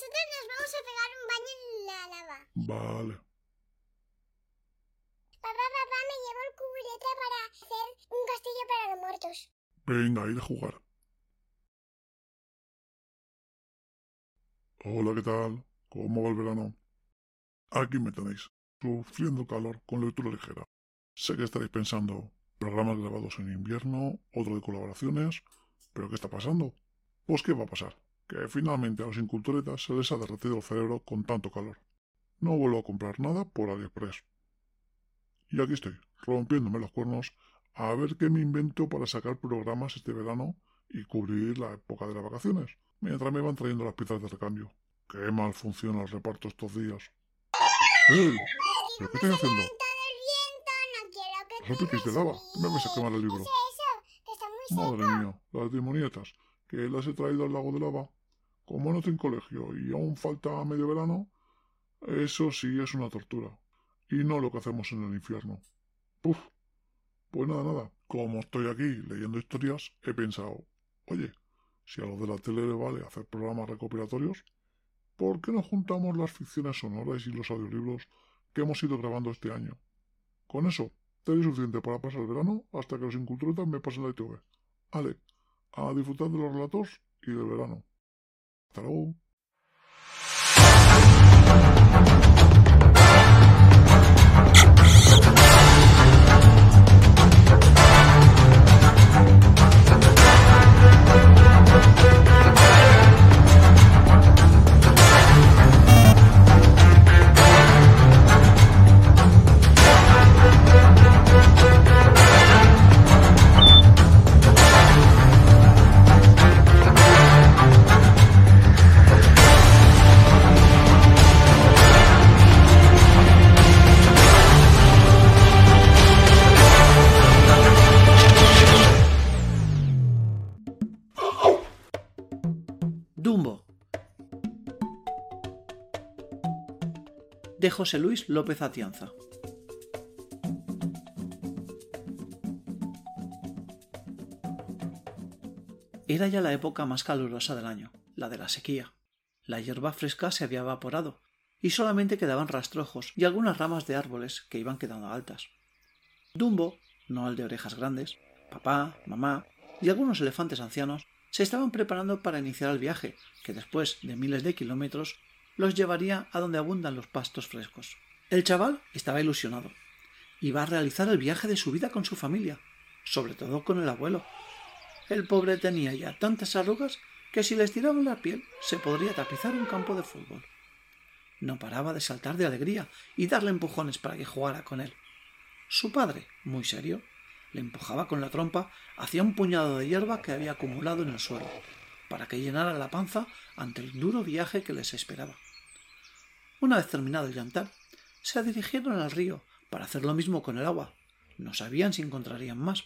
Nosotros nos vamos a pegar un baño en la lava. Vale. Papá, papá, me llevo el cubilete para hacer un castillo para los muertos. Venga, ir a jugar. Hola, ¿qué tal? ¿Cómo va el verano? Aquí me tenéis, sufriendo calor con lectura ligera. Sé que estaréis pensando, programas grabados en invierno, otro de colaboraciones, pero ¿qué está pasando? Pues ¿qué va a pasar? Que finalmente a los inculturetas se les ha derretido el cerebro con tanto calor. No vuelvo a comprar nada por AliExpress. Y aquí estoy, rompiéndome los cuernos, a ver qué me invento para sacar programas este verano y cubrir la época de las vacaciones, mientras me van trayendo las piezas de recambio. Qué mal funciona el reparto estos días. ¡Eh! ¿Pero qué estoy haciendo? No pipis de lava. Me vais a quemar el libro. Madre mía, las demonietas, que las he traído al lago de lava. Como no tengo colegio y aún falta medio verano, eso sí es una tortura. Y no lo que hacemos en el infierno. Puf. Pues nada, nada. Como estoy aquí leyendo historias, he pensado, oye, si a los de la tele le vale hacer programas recopilatorios, ¿por qué no juntamos las ficciones sonoras y los audiolibros que hemos ido grabando este año? Con eso, tenéis suficiente para pasar el verano hasta que los inculturetas me pasen la ITV. Ale, a disfrutar de los relatos y del verano. Hasta De José Luis López Atienza. Era ya la época más calurosa del año, la de la sequía. La hierba fresca se había evaporado, y solamente quedaban rastrojos y algunas ramas de árboles que iban quedando altas. Dumbo, no el de orejas grandes, papá, mamá y algunos elefantes ancianos se estaban preparando para iniciar el viaje, que después de miles de kilómetros los llevaría a donde abundan los pastos frescos. El chaval estaba ilusionado. Iba a realizar el viaje de su vida con su familia, sobre todo con el abuelo. El pobre tenía ya tantas arrugas que si les tiraban la piel se podría tapizar un campo de fútbol. No paraba de saltar de alegría y darle empujones para que jugara con él. Su padre, muy serio, le empujaba con la trompa hacia un puñado de hierba que había acumulado en el suelo, para que llenara la panza ante el duro viaje que les esperaba. Una vez terminado el llantar, se dirigieron al río para hacer lo mismo con el agua. No sabían si encontrarían más.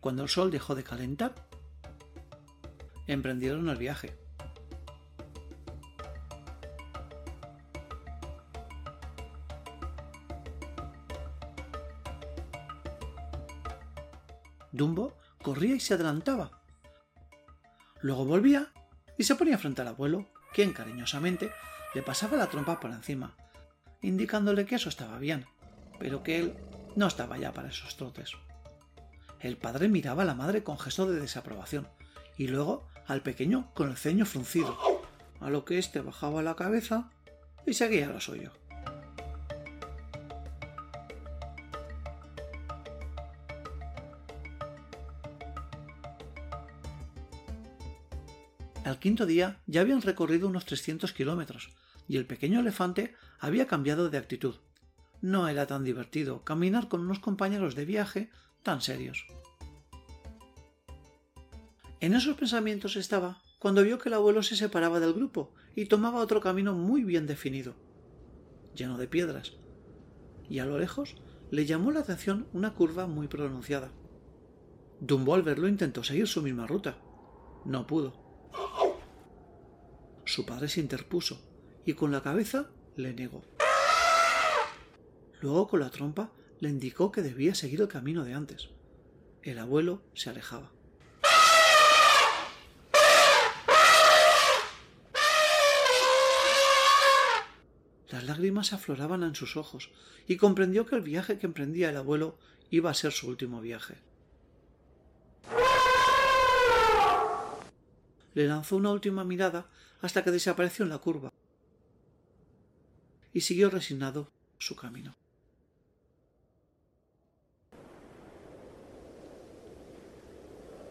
Cuando el sol dejó de calentar, emprendieron el viaje. Dumbo corría y se adelantaba. Luego volvía y se ponía frente al abuelo, quien cariñosamente le pasaba la trompa por encima, indicándole que eso estaba bien, pero que él no estaba ya para esos trotes. El padre miraba a la madre con gesto de desaprobación y luego al pequeño con el ceño fruncido, a lo que éste bajaba la cabeza y seguía lo suyo. Al quinto día ya habían recorrido unos 300 kilómetros y el pequeño elefante había cambiado de actitud. No era tan divertido caminar con unos compañeros de viaje tan serios. En esos pensamientos estaba cuando vio que el abuelo se separaba del grupo y tomaba otro camino muy bien definido, lleno de piedras, y a lo lejos le llamó la atención una curva muy pronunciada. Dumbo al verlo intentó seguir su misma ruta. No pudo. Su padre se interpuso y con la cabeza le negó. Luego con la trompa le indicó que debía seguir el camino de antes. El abuelo se alejaba. Las lágrimas afloraban en sus ojos y comprendió que el viaje que emprendía el abuelo iba a ser su último viaje. Le lanzó una última mirada hasta que desapareció en la curva y siguió resignado su camino.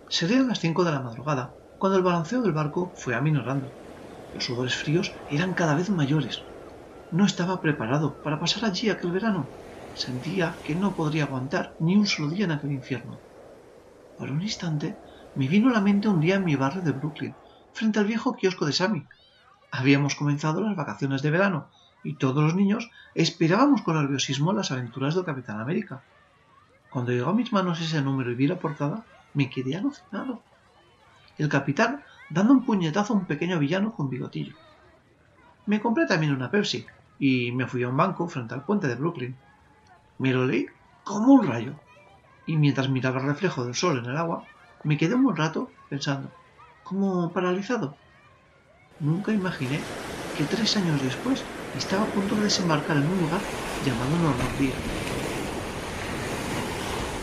Serían las cinco de la madrugada cuando el balanceo del barco fue aminorando. Los sudores fríos eran cada vez mayores. No estaba preparado para pasar allí aquel verano. Sentía que no podría aguantar ni un solo día en aquel infierno. Por un instante me vino a la mente un día en mi barrio de Brooklyn, frente al viejo kiosco de Sammy. Habíamos comenzado las vacaciones de verano y todos los niños esperábamos con nerviosismo las aventuras del Capitán América. Cuando llegó a mis manos ese número y vi la portada, me quedé alucinado. El capitán dando un puñetazo a un pequeño villano con bigotillo. Me compré también una Pepsi y me fui a un banco frente al puente de Brooklyn. Me lo leí como un rayo. Y mientras miraba el reflejo del sol en el agua, me quedé un buen rato pensando, como paralizado. Nunca imaginé que tres años después estaba a punto de desembarcar en un lugar llamado Normandía.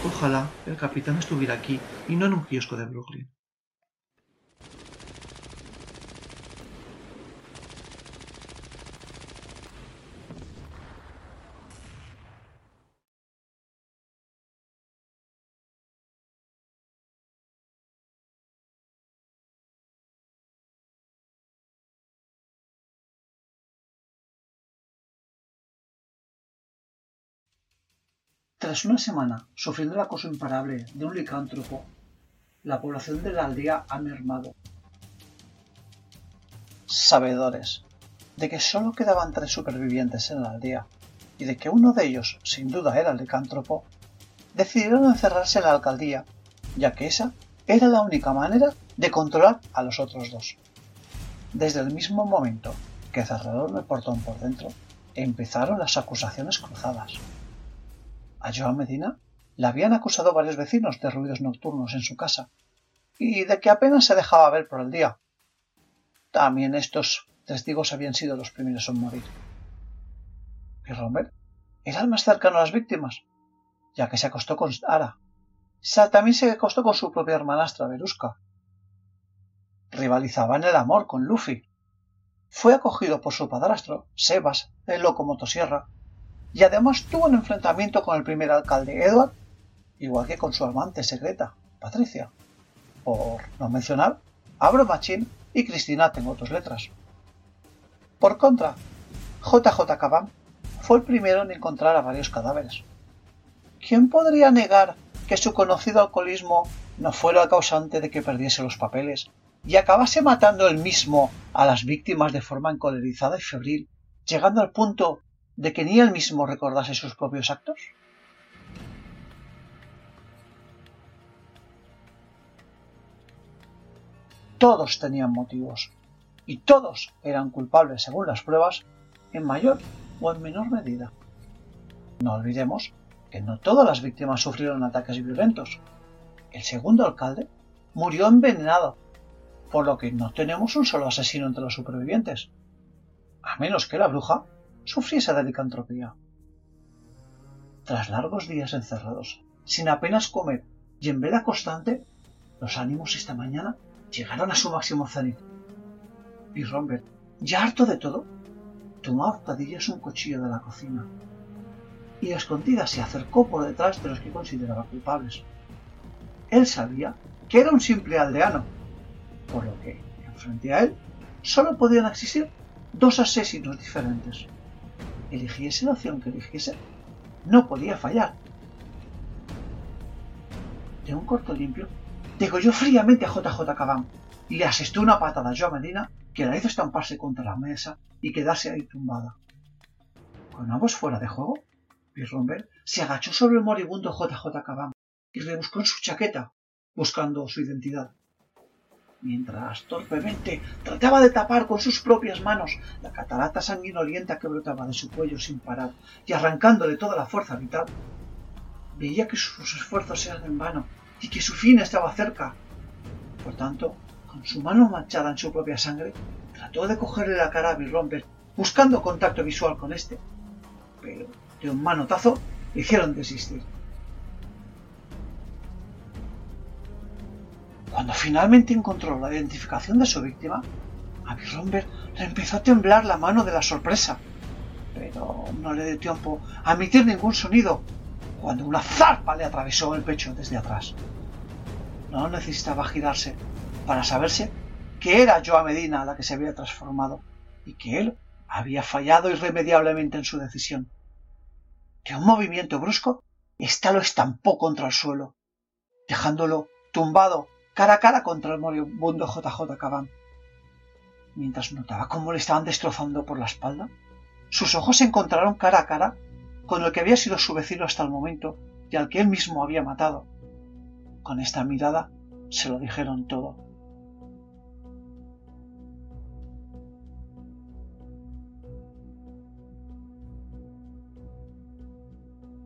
Ojalá el capitán estuviera aquí y no en un kiosco de Brooklyn. Tras una semana sufriendo el acoso imparable de un licántropo, la población de la aldea ha mermado. Sabedores de que solo quedaban tres supervivientes en la aldea y de que uno de ellos sin duda era el licántropo, decidieron encerrarse en la alcaldía, ya que esa era la única manera de controlar a los otros dos. Desde el mismo momento que cerraron el portón por dentro, empezaron las acusaciones cruzadas. A Joan Medina le habían acusado varios vecinos de ruidos nocturnos en su casa y de que apenas se dejaba ver por el día. También estos testigos habían sido los primeros en morir. Y Robert era el más cercano a las víctimas, ya que se acostó con Ara. También se acostó con su propia hermanastra, Veruska. Rivalizaba en el amor con Luffy. Fue acogido por su padrastro, Sebas, el loco motosierra, y además tuvo un enfrentamiento con el primer alcalde Edward, igual que con su amante secreta, Patricia. Por no mencionar Abro Machín y Cristina tengo dos letras. Por contra, JJ Caban fue el primero en encontrar a varios cadáveres. ¿Quién podría negar que su conocido alcoholismo no fuera el causante de que perdiese los papeles y acabase matando él mismo a las víctimas de forma encolerizada y febril, llegando al punto de que ni él mismo recordase sus propios actos? Todos tenían motivos, y todos eran culpables según las pruebas, en mayor o en menor medida. No olvidemos que no todas las víctimas sufrieron ataques violentos. El segundo alcalde murió envenenado, por lo que no tenemos un solo asesino entre los supervivientes, a menos que la bruja sufriese de licantropía. Tras largos días encerrados, sin apenas comer y en vela constante, los ánimos esta mañana llegaron a su máximo cenit. Y Robert, ya harto de todo, tomó a hurtadillas un cuchillo de la cocina y a escondidas se acercó por detrás de los que consideraba culpables. Él sabía que era un simple aldeano, por lo que, frente a él, solo podían existir dos asesinos diferentes eligiese la opción que eligiese, no podía fallar. De un corto limpio, degolló fríamente a JJ Cabán y le asestó una patada a Joa Medina que la hizo estamparse contra la mesa y quedarse ahí tumbada. Con ambos fuera de juego, Romber se agachó sobre el moribundo JJ Cabán y rebuscó en su chaqueta, buscando su identidad mientras torpemente trataba de tapar con sus propias manos la catarata sanguinolienta que brotaba de su cuello sin parar y arrancándole toda la fuerza vital. Veía que sus esfuerzos eran en vano y que su fin estaba cerca. Por tanto, con su mano manchada en su propia sangre, trató de cogerle la cara a Bill buscando contacto visual con este, pero de un manotazo le hicieron desistir. Cuando finalmente encontró la identificación de su víctima, a Romber le empezó a temblar la mano de la sorpresa, pero no le dio tiempo a emitir ningún sonido cuando una zarpa le atravesó el pecho desde atrás. No necesitaba girarse para saberse que era Joa Medina la que se había transformado y que él había fallado irremediablemente en su decisión. De un movimiento brusco, ésta lo estampó contra el suelo, dejándolo tumbado cara a cara contra el moribundo JJ Caban. Mientras notaba cómo le estaban destrozando por la espalda, sus ojos se encontraron cara a cara con el que había sido su vecino hasta el momento y al que él mismo había matado. Con esta mirada se lo dijeron todo.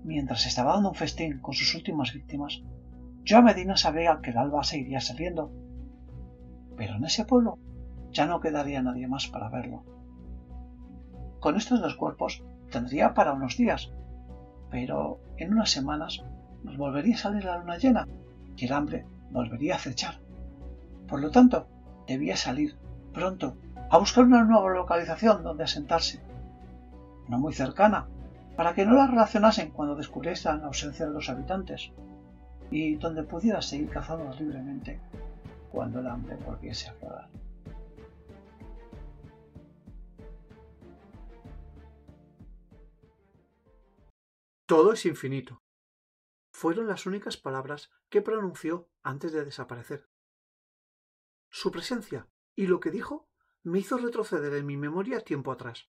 Mientras estaba dando un festín con sus últimas víctimas, yo a Medina sabía que el alba seguiría saliendo. Pero en ese pueblo ya no quedaría nadie más para verlo. Con estos dos cuerpos tendría para unos días, pero en unas semanas nos volvería a salir la luna llena y el hambre volvería a acechar. Por lo tanto, debía salir pronto a buscar una nueva localización donde asentarse, no muy cercana, para que no la relacionasen cuando descubriesen la ausencia de los habitantes, y donde pudiera seguir cazando libremente cuando el hambre volviese a quedar. Todo es infinito. Fueron las únicas palabras que pronunció antes de desaparecer. Su presencia y lo que dijo me hizo retroceder en mi memoria tiempo atrás.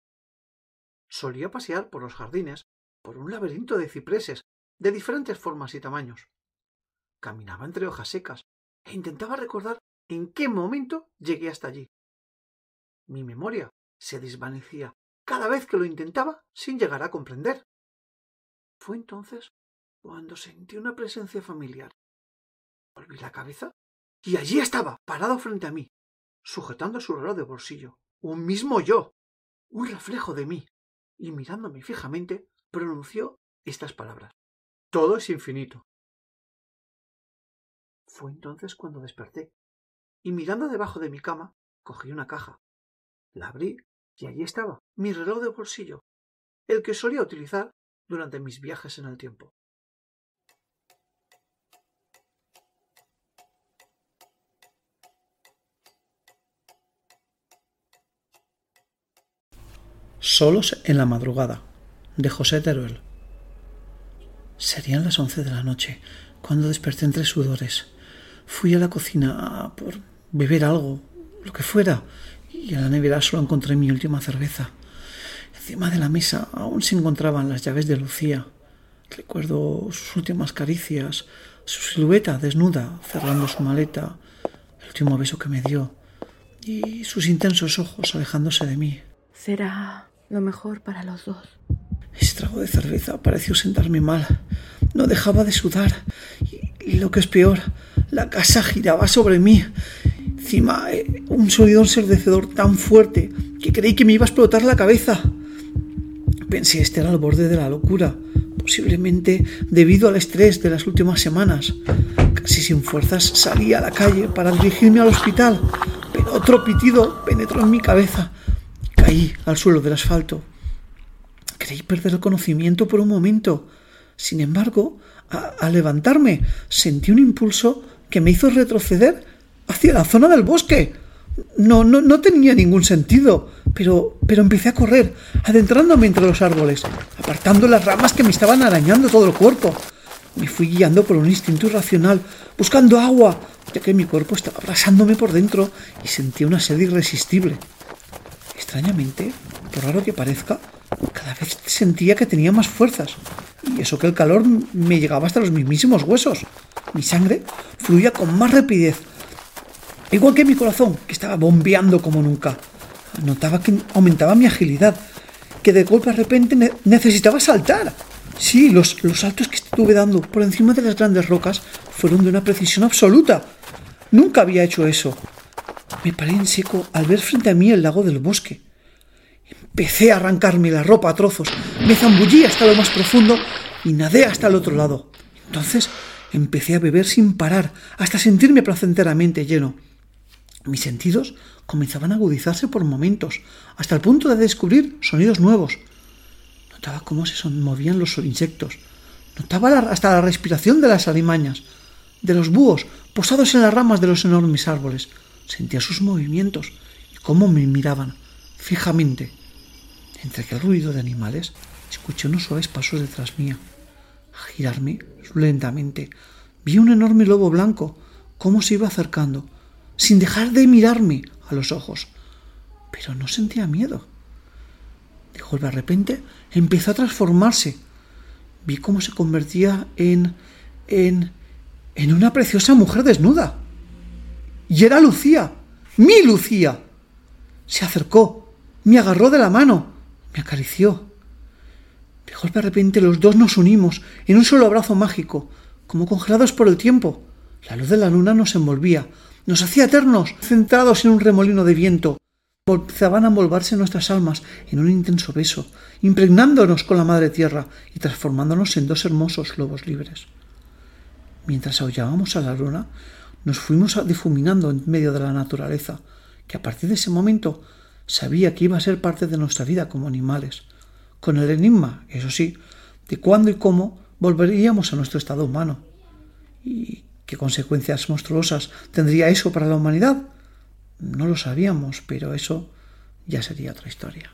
Solía pasear por los jardines, por un laberinto de cipreses de diferentes formas y tamaños. Caminaba entre hojas secas e intentaba recordar en qué momento llegué hasta allí. Mi memoria se desvanecía cada vez que lo intentaba sin llegar a comprender. Fue entonces cuando sentí una presencia familiar. Volví la cabeza y allí estaba, parado frente a mí, sujetando su reloj de bolsillo, un mismo yo, un reflejo de mí, y mirándome fijamente, pronunció estas palabras. Todo es infinito. Fue entonces cuando desperté, y mirando debajo de mi cama, cogí una caja. La abrí y allí estaba, mi reloj de bolsillo, el que solía utilizar durante mis viajes en el tiempo. Solos en la madrugada, de José Teruel. Serían las once de la noche cuando desperté entre sudores. Fui a la cocina por beber algo, lo que fuera, y en la nevera solo encontré mi última cerveza. Encima de la mesa aún se encontraban las llaves de Lucía. Recuerdo sus últimas caricias, su silueta desnuda cerrando su maleta, el último beso que me dio y sus intensos ojos alejándose de mí. Será lo mejor para los dos. Ese trago de cerveza pareció sentarme mal. No dejaba de sudar. Y, lo que es peor, la casa giraba sobre mí. Encima, eh, un sonido ensordecedor tan fuerte que creí que me iba a explotar la cabeza. Pensé era al borde de la locura, posiblemente debido al estrés de las últimas semanas. Casi sin fuerzas salí a la calle para dirigirme al hospital, pero otro pitido penetró en mi cabeza. Caí al suelo del asfalto. Creí perder el conocimiento por un momento. Sin embargo, al levantarme, sentí un impulso que me hizo retroceder hacia la zona del bosque. No, no, no tenía ningún sentido, pero, pero empecé a correr, adentrándome entre los árboles, apartando las ramas que me estaban arañando todo el cuerpo. Me fui guiando por un instinto irracional, buscando agua, ya que mi cuerpo estaba abrasándome por dentro y sentía una sed irresistible. Extrañamente, por raro que parezca, cada vez sentía que tenía más fuerzas, y eso que el calor me llegaba hasta los mismísimos huesos. Mi sangre fluía con más rapidez, igual que mi corazón, que estaba bombeando como nunca. Notaba que aumentaba mi agilidad, que de golpe de repente necesitaba saltar. Sí, los, los saltos que estuve dando por encima de las grandes rocas fueron de una precisión absoluta. Nunca había hecho eso. Me paré en seco al ver frente a mí el lago del bosque. Empecé a arrancarme la ropa a trozos, me zambullí hasta lo más profundo y nadé hasta el otro lado. Entonces empecé a beber sin parar, hasta sentirme placenteramente lleno. Mis sentidos comenzaban a agudizarse por momentos, hasta el punto de descubrir sonidos nuevos. Notaba cómo se movían los insectos. Notaba hasta la respiración de las alimañas, de los búhos posados en las ramas de los enormes árboles. Sentía sus movimientos y cómo me miraban fijamente. Entre aquel ruido de animales, escuché unos suaves pasos detrás mía. Al girarme lentamente, vi un enorme lobo blanco, cómo se iba acercando, sin dejar de mirarme a los ojos. Pero no sentía miedo. De golpe de repente empezó a transformarse. Vi cómo se convertía en. en. en una preciosa mujer desnuda. Y era Lucía, mi Lucía. Se acercó, me agarró de la mano, me acarició. De golpe de repente los dos nos unimos en un solo abrazo mágico, como congelados por el tiempo. La luz de la luna nos envolvía, nos hacía eternos, centrados en un remolino de viento. Empezaban a envolverse nuestras almas en un intenso beso, impregnándonos con la madre tierra y transformándonos en dos hermosos lobos libres. Mientras aullábamos a la luna, nos fuimos difuminando en medio de la naturaleza, que a partir de ese momento sabía que iba a ser parte de nuestra vida como animales, con el enigma, eso sí, de cuándo y cómo volveríamos a nuestro estado humano. ¿Y qué consecuencias monstruosas tendría eso para la humanidad? No lo sabíamos, pero eso ya sería otra historia.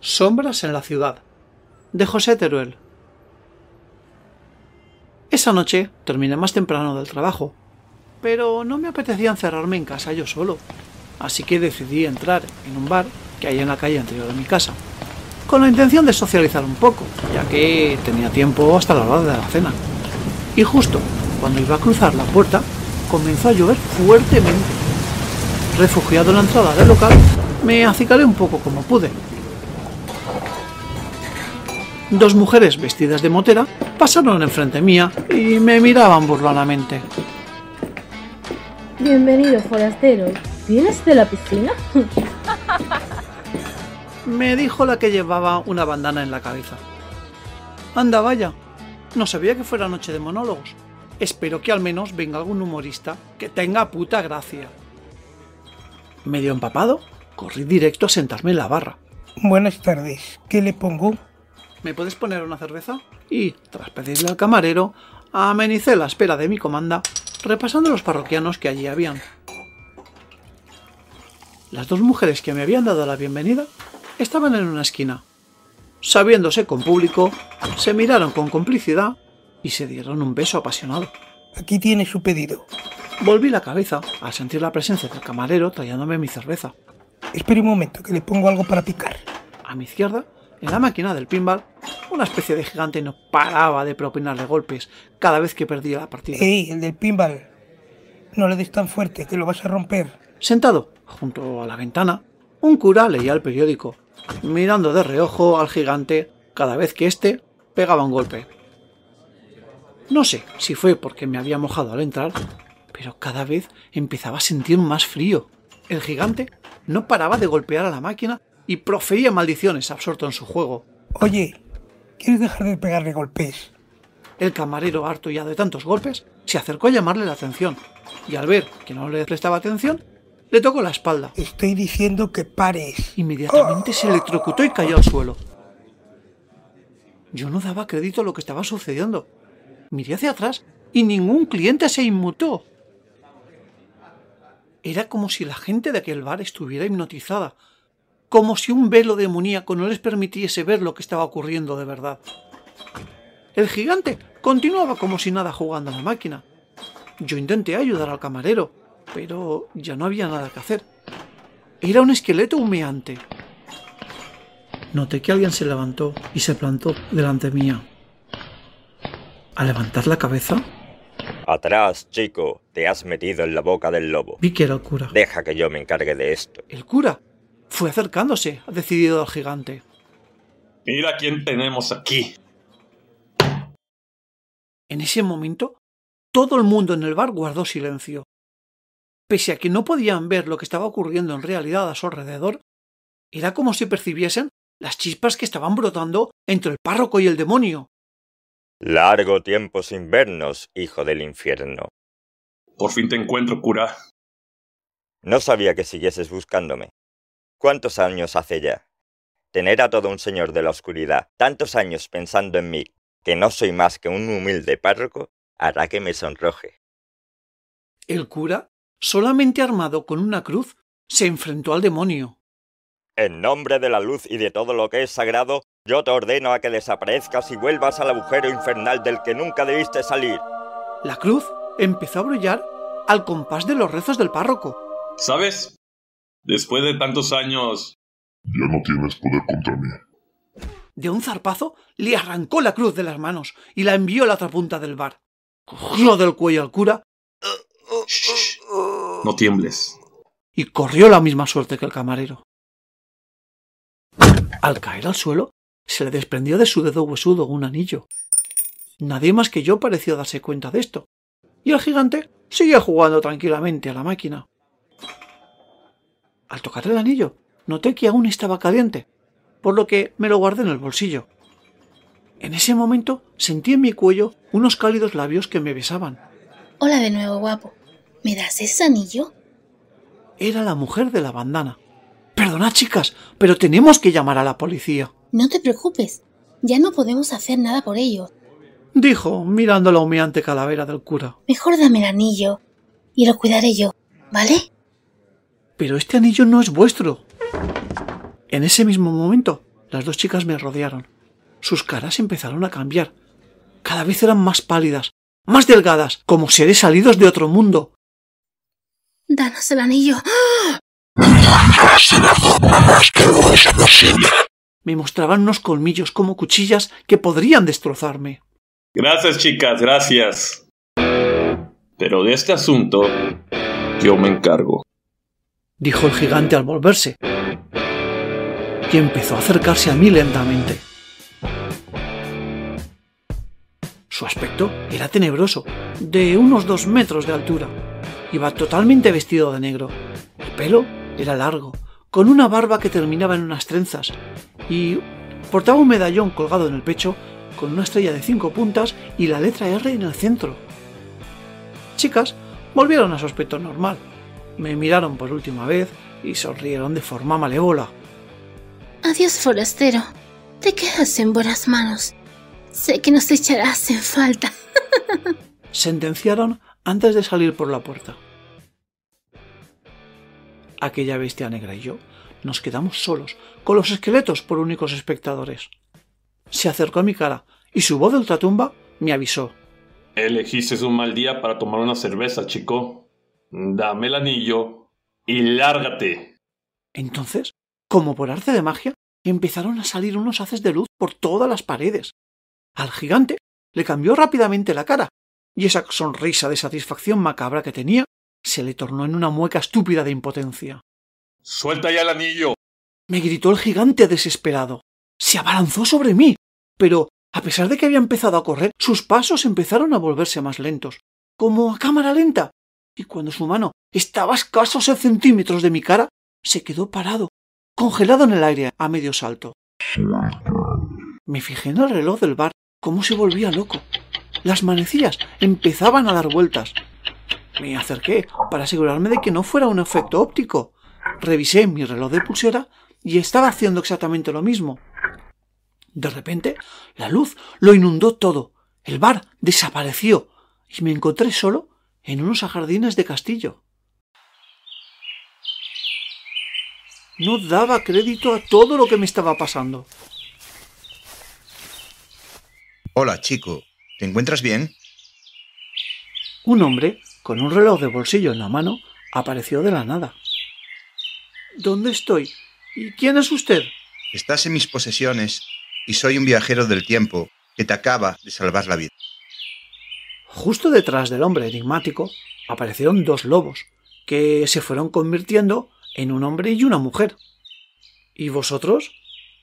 Sombras en la ciudad de José Teruel esa noche terminé más temprano del trabajo, pero no me apetecía encerrarme en casa yo solo, así que decidí entrar en un bar que hay en la calle anterior de mi casa, con la intención de socializar un poco, ya que tenía tiempo hasta la hora de la cena. Y justo cuando iba a cruzar la puerta, comenzó a llover fuertemente. Refugiado en la entrada del local, me acicalé un poco como pude, Dos mujeres vestidas de motera pasaron enfrente mía y me miraban burlonamente. Bienvenido, forastero. ¿Vienes de la piscina? me dijo la que llevaba una bandana en la cabeza. Anda, vaya. No sabía que fuera noche de monólogos. Espero que al menos venga algún humorista que tenga puta gracia. Medio empapado, corrí directo a sentarme en la barra. Buenas tardes. ¿Qué le pongo? ¿Me puedes poner una cerveza? Y, tras pedirle al camarero, amenicé la espera de mi comanda, repasando los parroquianos que allí habían. Las dos mujeres que me habían dado la bienvenida estaban en una esquina. Sabiéndose con público, se miraron con complicidad y se dieron un beso apasionado. Aquí tiene su pedido. Volví la cabeza al sentir la presencia del camarero trayéndome mi cerveza. Espere un momento, que le pongo algo para picar. A mi izquierda en la máquina del pinball, una especie de gigante no paraba de propinarle golpes cada vez que perdía la partida. ¡Ey, el del pinball! No le des tan fuerte, que lo vas a romper. Sentado, junto a la ventana, un cura leía el periódico, mirando de reojo al gigante cada vez que éste pegaba un golpe. No sé si fue porque me había mojado al entrar, pero cada vez empezaba a sentir más frío. El gigante no paraba de golpear a la máquina y profería maldiciones absorto en su juego. Oye, ¿quieres dejar de pegarle golpes? El camarero, harto ya de tantos golpes, se acercó a llamarle la atención, y al ver que no le prestaba atención, le tocó la espalda. Estoy diciendo que pares. Inmediatamente se electrocutó y cayó al suelo. Yo no daba crédito a lo que estaba sucediendo. Miré hacia atrás y ningún cliente se inmutó. Era como si la gente de aquel bar estuviera hipnotizada, como si un velo demoníaco no les permitiese ver lo que estaba ocurriendo de verdad. El gigante continuaba como si nada jugando a la máquina. Yo intenté ayudar al camarero, pero ya no había nada que hacer. Era un esqueleto humeante. Noté que alguien se levantó y se plantó delante mía. Al levantar la cabeza... Atrás, chico, te has metido en la boca del lobo. Vi que era el cura. Deja que yo me encargue de esto. El cura fue acercándose, decidido al gigante. Mira quién tenemos aquí. En ese momento, todo el mundo en el bar guardó silencio. pese a que no podían ver lo que estaba ocurriendo en realidad a su alrededor, era como si percibiesen las chispas que estaban brotando entre el párroco y el demonio. Largo tiempo sin vernos, hijo del infierno. Por fin te encuentro, cura. No sabía que siguieses buscándome. ¿Cuántos años hace ya? Tener a todo un señor de la oscuridad tantos años pensando en mí, que no soy más que un humilde párroco, hará que me sonroje. El cura, solamente armado con una cruz, se enfrentó al demonio. En nombre de la luz y de todo lo que es sagrado, yo te ordeno a que desaparezcas y vuelvas al agujero infernal del que nunca debiste salir. La cruz empezó a brillar al compás de los rezos del párroco. ¿Sabes? Después de tantos años, Ya no tienes poder contra mí. De un zarpazo le arrancó la cruz de las manos y la envió a la otra punta del bar. Cogió del cuello al cura shh, no tiembles. y corrió la misma suerte que el camarero. Al caer al suelo, se le desprendió de su dedo huesudo un anillo. Nadie más que yo pareció darse cuenta de esto, y el gigante seguía jugando tranquilamente a la máquina. Al tocar el anillo, noté que aún estaba caliente, por lo que me lo guardé en el bolsillo. En ese momento sentí en mi cuello unos cálidos labios que me besaban. Hola de nuevo, guapo. ¿Me das ese anillo? Era la mujer de la bandana. Perdonad, chicas, pero tenemos que llamar a la policía, No te preocupes. Ya no podemos hacer nada por ello. dijo, mirando la humeante calavera del cura. Mejor dame el anillo y lo cuidaré yo, ¿vale? Pero este anillo no es vuestro. En ese mismo momento, las dos chicas me rodearon. Sus caras empezaron a cambiar. Cada vez eran más pálidas, más delgadas, como seres salidos de otro mundo. Danos el anillo. Me mostraban unos colmillos como cuchillas que podrían destrozarme. Gracias, chicas, gracias. Pero de este asunto, yo me encargo. Dijo el gigante al volverse. Y empezó a acercarse a mí lentamente. Su aspecto era tenebroso, de unos dos metros de altura. Iba totalmente vestido de negro. El pelo era largo, con una barba que terminaba en unas trenzas, y portaba un medallón colgado en el pecho con una estrella de cinco puntas y la letra R en el centro. Chicas volvieron a su aspecto normal. Me miraron por última vez y sonrieron de forma malévola. Adiós, forastero. Te quedas en buenas manos. Sé que nos echarás en falta. sentenciaron antes de salir por la puerta. Aquella bestia negra y yo nos quedamos solos, con los esqueletos por únicos espectadores. Se acercó a mi cara y su voz de ultratumba me avisó. Elegiste un mal día para tomar una cerveza, chico. Dame el anillo y lárgate. Entonces, como por arte de magia, empezaron a salir unos haces de luz por todas las paredes. Al gigante le cambió rápidamente la cara, y esa sonrisa de satisfacción macabra que tenía se le tornó en una mueca estúpida de impotencia. Suelta ya el anillo. me gritó el gigante desesperado. Se abalanzó sobre mí, pero a pesar de que había empezado a correr, sus pasos empezaron a volverse más lentos, como a cámara lenta, y cuando su mano estaba a escasos centímetros de mi cara, se quedó parado, congelado en el aire a medio salto. Me fijé en el reloj del bar, cómo se volvía loco. Las manecillas empezaban a dar vueltas. Me acerqué para asegurarme de que no fuera un efecto óptico. Revisé mi reloj de pulsera y estaba haciendo exactamente lo mismo. De repente, la luz lo inundó todo. El bar desapareció y me encontré solo en unos jardines de castillo. No daba crédito a todo lo que me estaba pasando. Hola, chico. ¿Te encuentras bien? Un hombre, con un reloj de bolsillo en la mano, apareció de la nada. ¿Dónde estoy? ¿Y quién es usted? Estás en mis posesiones y soy un viajero del tiempo que te acaba de salvar la vida. Justo detrás del hombre enigmático aparecieron dos lobos, que se fueron convirtiendo en un hombre y una mujer. ¿Y vosotros?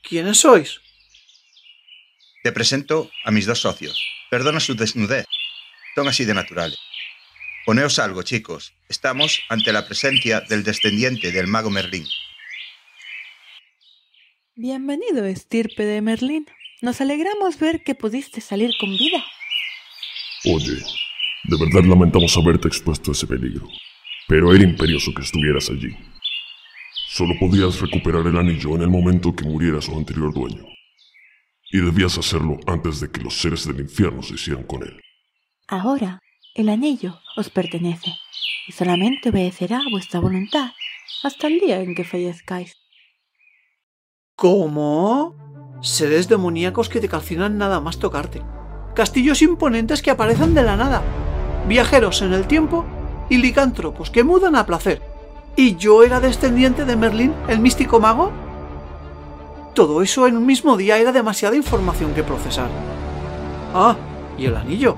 ¿Quiénes sois? Te presento a mis dos socios. Perdona su desnudez. Son así de naturales. Poneos algo, chicos. Estamos ante la presencia del descendiente del mago Merlín. Bienvenido, estirpe de Merlín. Nos alegramos ver que pudiste salir con vida. Oye, de verdad lamentamos haberte expuesto a ese peligro, pero era imperioso que estuvieras allí. Solo podías recuperar el anillo en el momento que muriera su anterior dueño, y debías hacerlo antes de que los seres del infierno se hicieran con él. Ahora, el anillo os pertenece, y solamente obedecerá a vuestra voluntad hasta el día en que fallezcáis. ¿Cómo? Seres demoníacos que te calcinan nada más tocarte. Castillos imponentes que aparecen de la nada. Viajeros en el tiempo y licántropos que mudan a placer. ¿Y yo era descendiente de Merlín, el místico mago? Todo eso en un mismo día era demasiada información que procesar. Ah, y el anillo.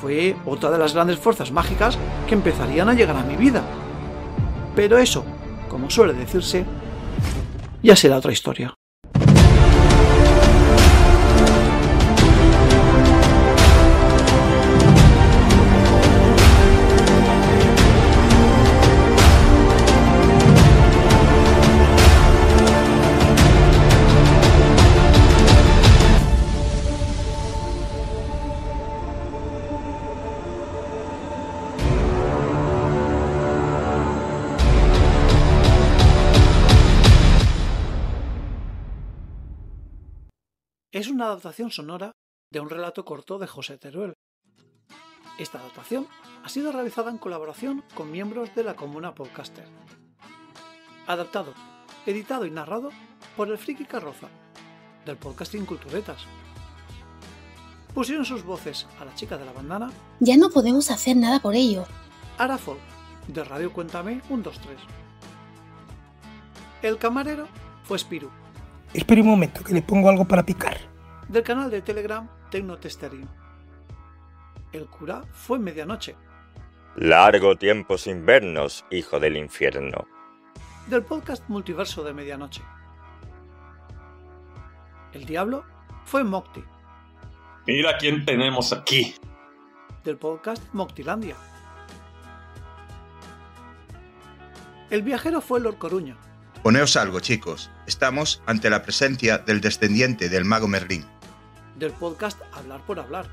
Fue otra de las grandes fuerzas mágicas que empezarían a llegar a mi vida. Pero eso, como suele decirse, ya será otra historia. Adaptación sonora de un relato corto de José Teruel. Esta adaptación ha sido realizada en colaboración con miembros de la Comuna Podcaster. Adaptado, editado y narrado por el Friki Carroza, del podcasting Culturetas. Pusieron sus voces a la chica de la bandana. Ya no podemos hacer nada por ello. Arafol, de Radio Cuéntame 123. El camarero fue Spiru, Espera un momento, que le pongo algo para picar. Del canal de Telegram Tecnotesterin. El cura fue medianoche. Largo tiempo sin vernos, hijo del infierno. Del podcast Multiverso de Medianoche. El diablo fue Mocti. Mira quién tenemos aquí. Del podcast Moctilandia. El viajero fue Lord Coruña. Poneos algo, chicos. Estamos ante la presencia del descendiente del mago Merlín. Del podcast Hablar por Hablar.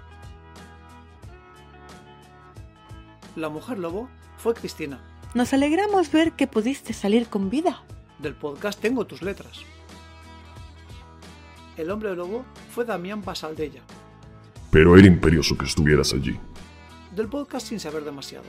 La mujer lobo fue Cristina. Nos alegramos ver que pudiste salir con vida. Del podcast Tengo tus letras. El hombre lobo fue Damián Basaldella. Pero era imperioso que estuvieras allí. Del podcast Sin saber demasiado.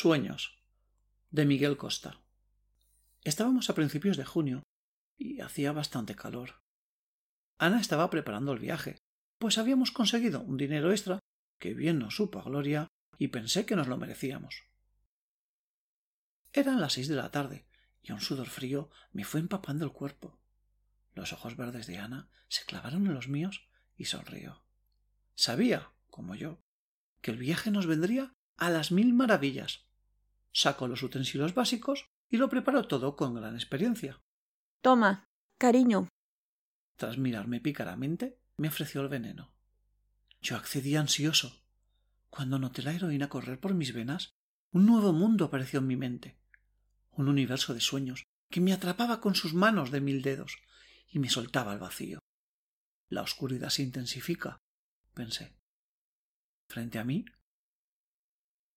Sueños de Miguel Costa. Estábamos a principios de junio y hacía bastante calor. Ana estaba preparando el viaje, pues habíamos conseguido un dinero extra que bien nos supo a gloria y pensé que nos lo merecíamos. Eran las seis de la tarde y un sudor frío me fue empapando el cuerpo. Los ojos verdes de Ana se clavaron en los míos y sonrió. Sabía, como yo, que el viaje nos vendría a las mil maravillas. Sacó los utensilios básicos y lo preparó todo con gran experiencia. Toma, cariño. Tras mirarme pícaramente, me ofreció el veneno. Yo accedí ansioso. Cuando noté la heroína correr por mis venas, un nuevo mundo apareció en mi mente. Un universo de sueños que me atrapaba con sus manos de mil dedos y me soltaba al vacío. La oscuridad se intensifica, pensé. Frente a mí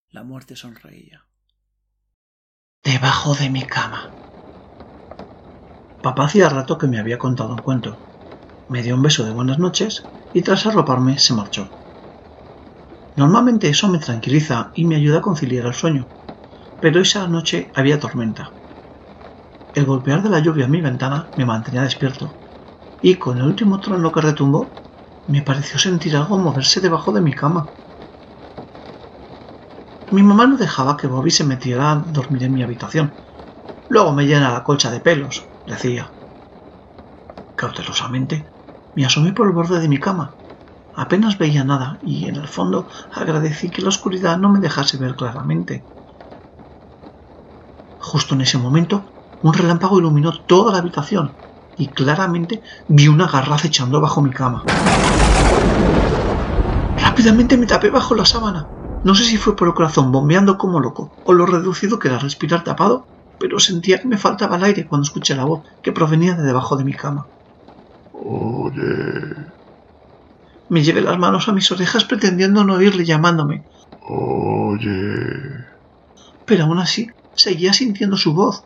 la muerte sonreía. Debajo de mi cama. Papá hacía rato que me había contado un cuento. Me dio un beso de buenas noches y tras arroparme se marchó. Normalmente eso me tranquiliza y me ayuda a conciliar el sueño, pero esa noche había tormenta. El golpear de la lluvia en mi ventana me mantenía despierto, y con el último trueno que retumbó, me pareció sentir algo moverse debajo de mi cama. Mi mamá no dejaba que Bobby se metiera a dormir en mi habitación. Luego me llena la colcha de pelos, decía. Cautelosamente me asomé por el borde de mi cama. Apenas veía nada y en el fondo agradecí que la oscuridad no me dejase ver claramente. Justo en ese momento, un relámpago iluminó toda la habitación y claramente vi una garra acechando bajo mi cama. Rápidamente me tapé bajo la sábana. No sé si fue por el corazón bombeando como loco o lo reducido que era respirar tapado, pero sentía que me faltaba el aire cuando escuché la voz que provenía de debajo de mi cama. Oye, Me llevé las manos a mis orejas pretendiendo no oírle llamándome, oye, pero aún así seguía sintiendo su voz.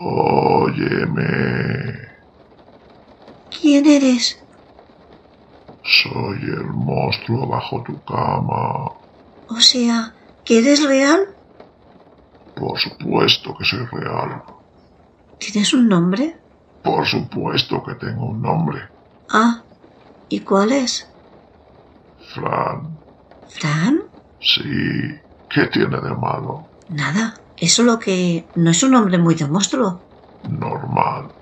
óyeme. ¿Quién eres? Soy el monstruo bajo tu cama. O sea, ¿que eres real? Por supuesto que soy real. ¿Tienes un nombre? Por supuesto que tengo un nombre. Ah, ¿y cuál es? Fran. ¿Fran? Sí. ¿Qué tiene de malo? Nada, es solo que no es un nombre muy de monstruo. Normal.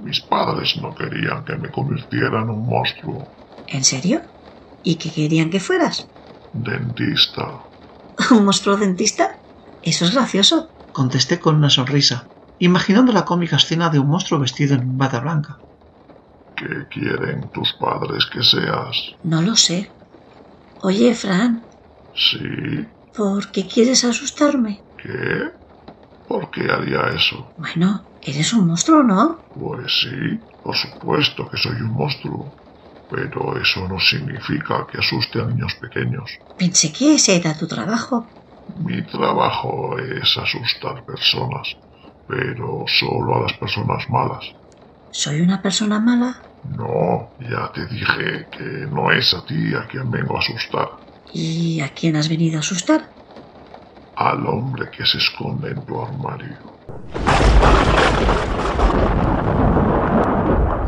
Mis padres no querían que me convirtiera en un monstruo. ¿En serio? ¿Y qué querían que fueras? Dentista. ¿Un monstruo dentista? Eso es gracioso. Contesté con una sonrisa, imaginando la cómica escena de un monstruo vestido en bata blanca. ¿Qué quieren tus padres que seas? No lo sé. Oye, Fran, Sí. ¿por qué quieres asustarme? ¿Qué? ¿Por qué haría eso? Bueno, eres un monstruo, ¿no? Pues sí, por supuesto que soy un monstruo. Pero eso no significa que asuste a niños pequeños. Pensé que ese era tu trabajo. Mi trabajo es asustar personas, pero solo a las personas malas. ¿Soy una persona mala? No, ya te dije que no es a ti a quien vengo a asustar, ¿Y a quién has venido a asustar? al hombre que se esconde en tu armario.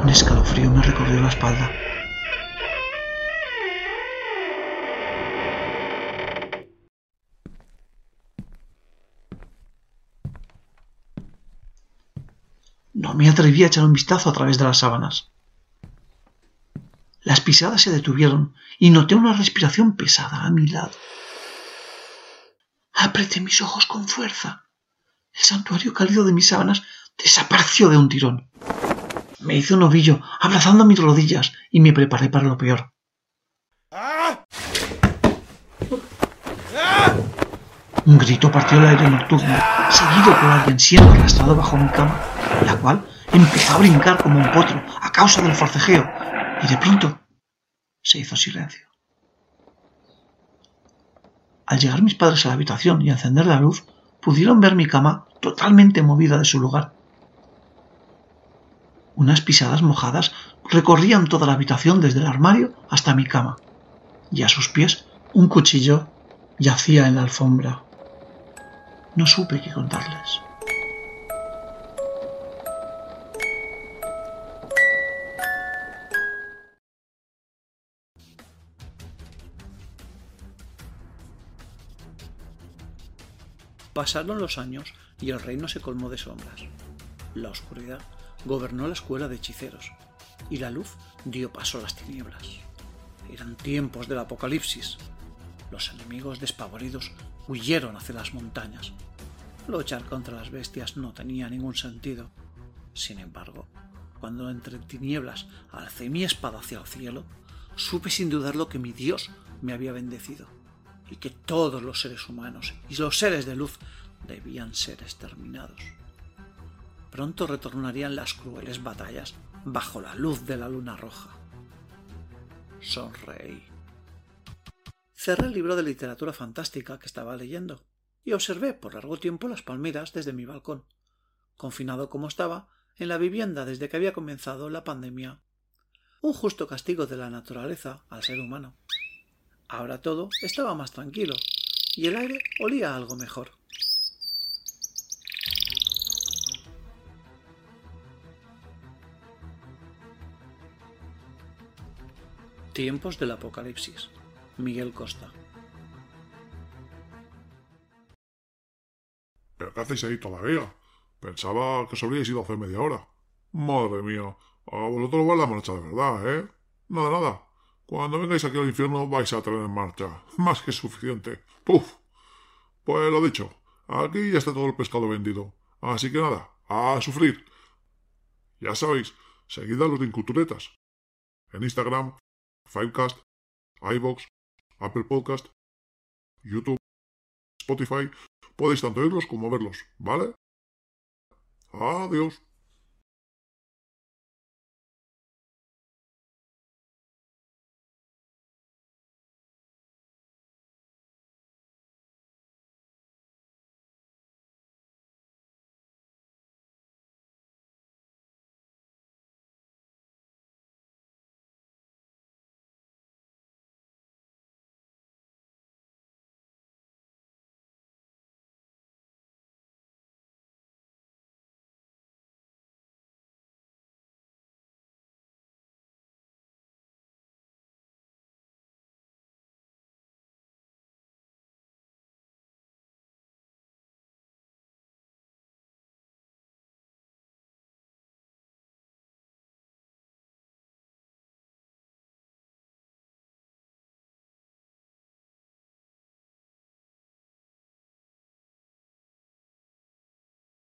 Un escalofrío me recorrió la espalda. No me atreví a echar un vistazo a través de las sábanas. Las pisadas se detuvieron y noté una respiración pesada a mi lado. Apreté mis ojos con fuerza. El santuario cálido de mis sábanas desapareció de un tirón. Me hice un ovillo, abrazando mis rodillas, y me preparé para lo peor. Un grito partió el aire nocturno, seguido por alguien siendo arrastrado bajo mi cama, la cual empezó a brincar como un potro a causa del forcejeo, y de pronto se hizo silencio. Al llegar mis padres a la habitación y encender la luz, pudieron ver mi cama totalmente movida de su lugar. Unas pisadas mojadas recorrían toda la habitación desde el armario hasta mi cama, y a sus pies un cuchillo yacía en la alfombra. No supe qué contarles. Pasaron los años y el reino se colmó de sombras. La oscuridad gobernó la escuela de hechiceros y la luz dio paso a las tinieblas. Eran tiempos del apocalipsis. Los enemigos despavoridos huyeron hacia las montañas. Luchar contra las bestias no tenía ningún sentido. Sin embargo, cuando entre tinieblas alcé mi espada hacia el cielo, supe sin dudarlo que mi Dios me había bendecido y que todos los seres humanos y los seres de luz debían ser exterminados. Pronto retornarían las crueles batallas bajo la luz de la luna roja. Sonreí. Cerré el libro de literatura fantástica que estaba leyendo y observé por largo tiempo las palmeras desde mi balcón, confinado como estaba en la vivienda desde que había comenzado la pandemia. Un justo castigo de la naturaleza al ser humano. Ahora todo estaba más tranquilo y el aire olía algo mejor. Tiempos del Apocalipsis. Miguel Costa. ¿Pero qué hacéis ahí todavía? Pensaba que os habríais ido hace media hora. Madre mía, a vosotros vais la marcha de verdad, ¿eh? Nada, nada. Cuando vengáis aquí al infierno vais a tener en marcha. Más que suficiente. ¡Puf! Pues lo dicho, aquí ya está todo el pescado vendido. Así que nada, a sufrir. Ya sabéis, seguid a los de. En Instagram, Fivecast, iVox, Apple Podcast, YouTube, Spotify. Podéis tanto oírlos como verlos, ¿vale? Adiós.